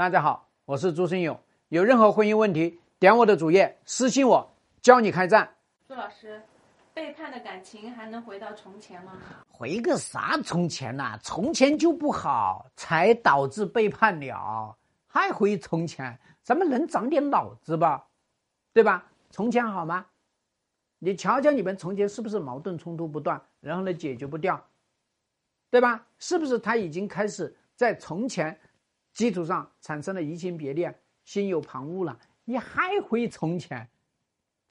大家好，我是朱生勇。有任何婚姻问题，点我的主页私信我，教你开战。朱老师，背叛的感情还能回到从前吗？回个啥从前呐、从前就不好，才导致背叛了，还回从前？咱们能长点脑子吧？对吧？从前好吗？你瞧瞧你们从前是不是矛盾冲突不断，然后呢解决不掉，对吧？是不是他已经开始在从前基础上产生了移情别恋、心有旁骛了？你还回从前？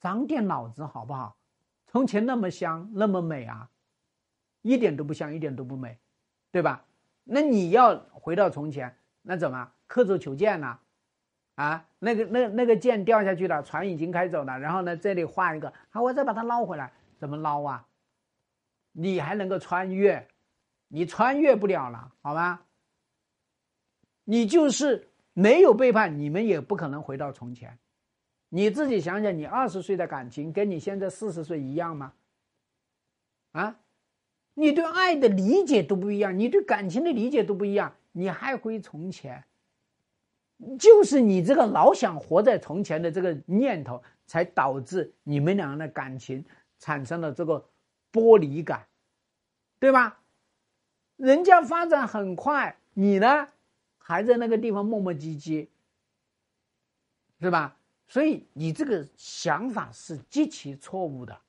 长点脑子好不好？从前那么香，那么美啊！一点都不香，一点都不美，对吧？那你要回到从前，那怎么刻舟求剑呢？啊，那个那那个剑掉下去了，船已经开走了，然后呢，这里画一个，好，我再把它捞回来，怎么捞啊？你还能够穿越？你穿越不了了，好吧？你就是没有背叛，你们也不可能回到从前。你自己想想，你二十岁的感情跟你现在四十岁一样吗？啊？你对爱的理解都不一样，你对感情的理解都不一样，你还回从前？就是你这个老想活在从前的这个念头，才导致你们两个的感情产生了这个剥离感，对吧？人家发展很快，你呢还在那个地方磨磨唧唧，是吧？所以你这个想法是极其错误的，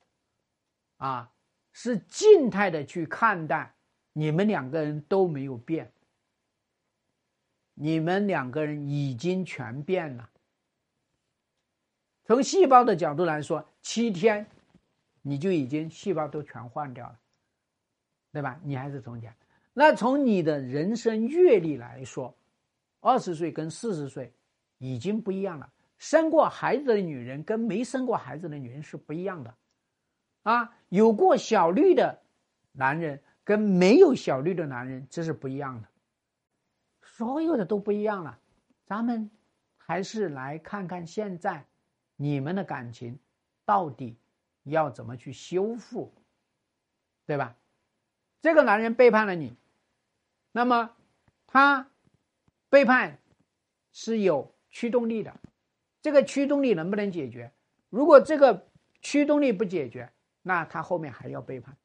啊。是静态的去看待，你们两个人都没有变，你们两个人已经全变了。从细胞的角度来说，七天你就已经细胞都全换掉了，对吧？你还是从前。那从你的人生阅历来说，二十岁跟四十岁已经不一样了。生过孩子的女人跟没生过孩子的女人是不一样的。啊，有过小绿的男人跟没有小绿的男人，这是不一样的。所有的都不一样了。咱们还是来看看现在你们的感情到底要怎么去修复，对吧？这个男人背叛了你，那么他背叛是有驱动力的，这个驱动力能不能解决？如果这个驱动力不解决，那他后面还要背叛，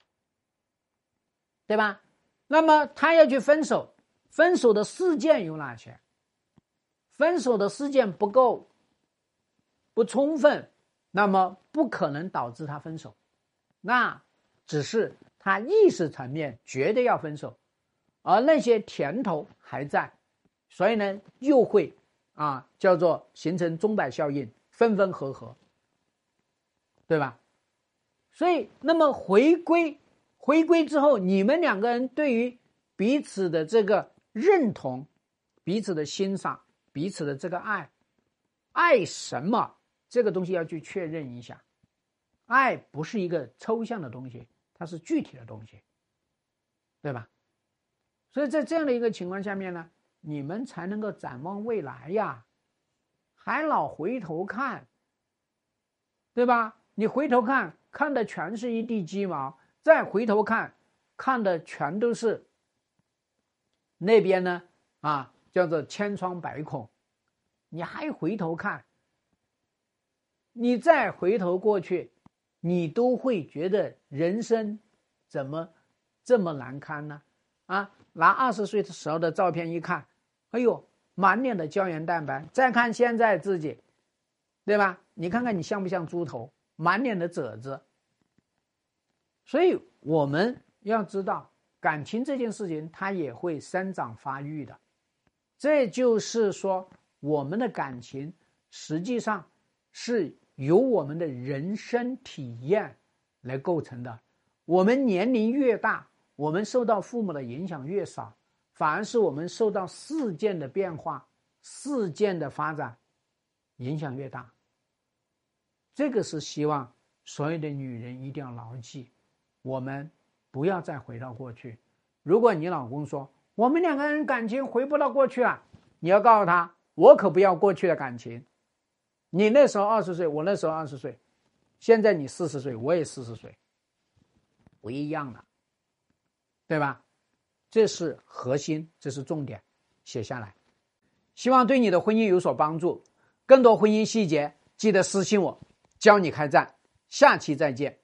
对吧？那么他要去分手，分手的事件有哪些？分手的事件不够，不充分，那么不可能导致他分手。那只是他意识层面觉得要分手，而那些甜头还在，所以呢，又会啊叫做形成钟摆效应，分分合合，对吧？所以，那么回归，回归之后，你们两个人对于彼此的这个认同、彼此的欣赏、彼此的这个爱，爱什么？这个东西要去确认一下。爱不是一个抽象的东西，它是具体的东西，对吧？所以在这样的一个情况下面呢，你们才能够展望未来呀，还老回头看，对吧？你回头看。看的全是一地鸡毛，再回头看，看的全都是那边呢啊，叫做千疮百孔。你还回头看，你再回头过去，你都会觉得人生怎么这么难堪呢？啊，拿二十岁的时候的照片一看，哎呦，满脸的胶原蛋白。再看现在自己，对吧？你看看你像不像猪头？满脸的褶子。所以我们要知道，感情这件事情它也会生长发育的。这就是说，我们的感情实际上是由我们的人生体验来构成的。我们年龄越大，我们受到父母的影响越少，反而是我们受到事件的变化、事件的发展影响越大。这个是希望所有的女人一定要牢记。我们不要再回到过去。如果你老公说我们两个人感情回不到过去啊，你要告诉他，我可不要过去的感情。你那时候二十岁，我那时候二十岁，现在你四十岁，我也四十岁，不一样了，对吧？这是核心，这是重点，写下来。希望对你的婚姻有所帮助。更多婚姻细节，记得私信我，教你开战。下期再见。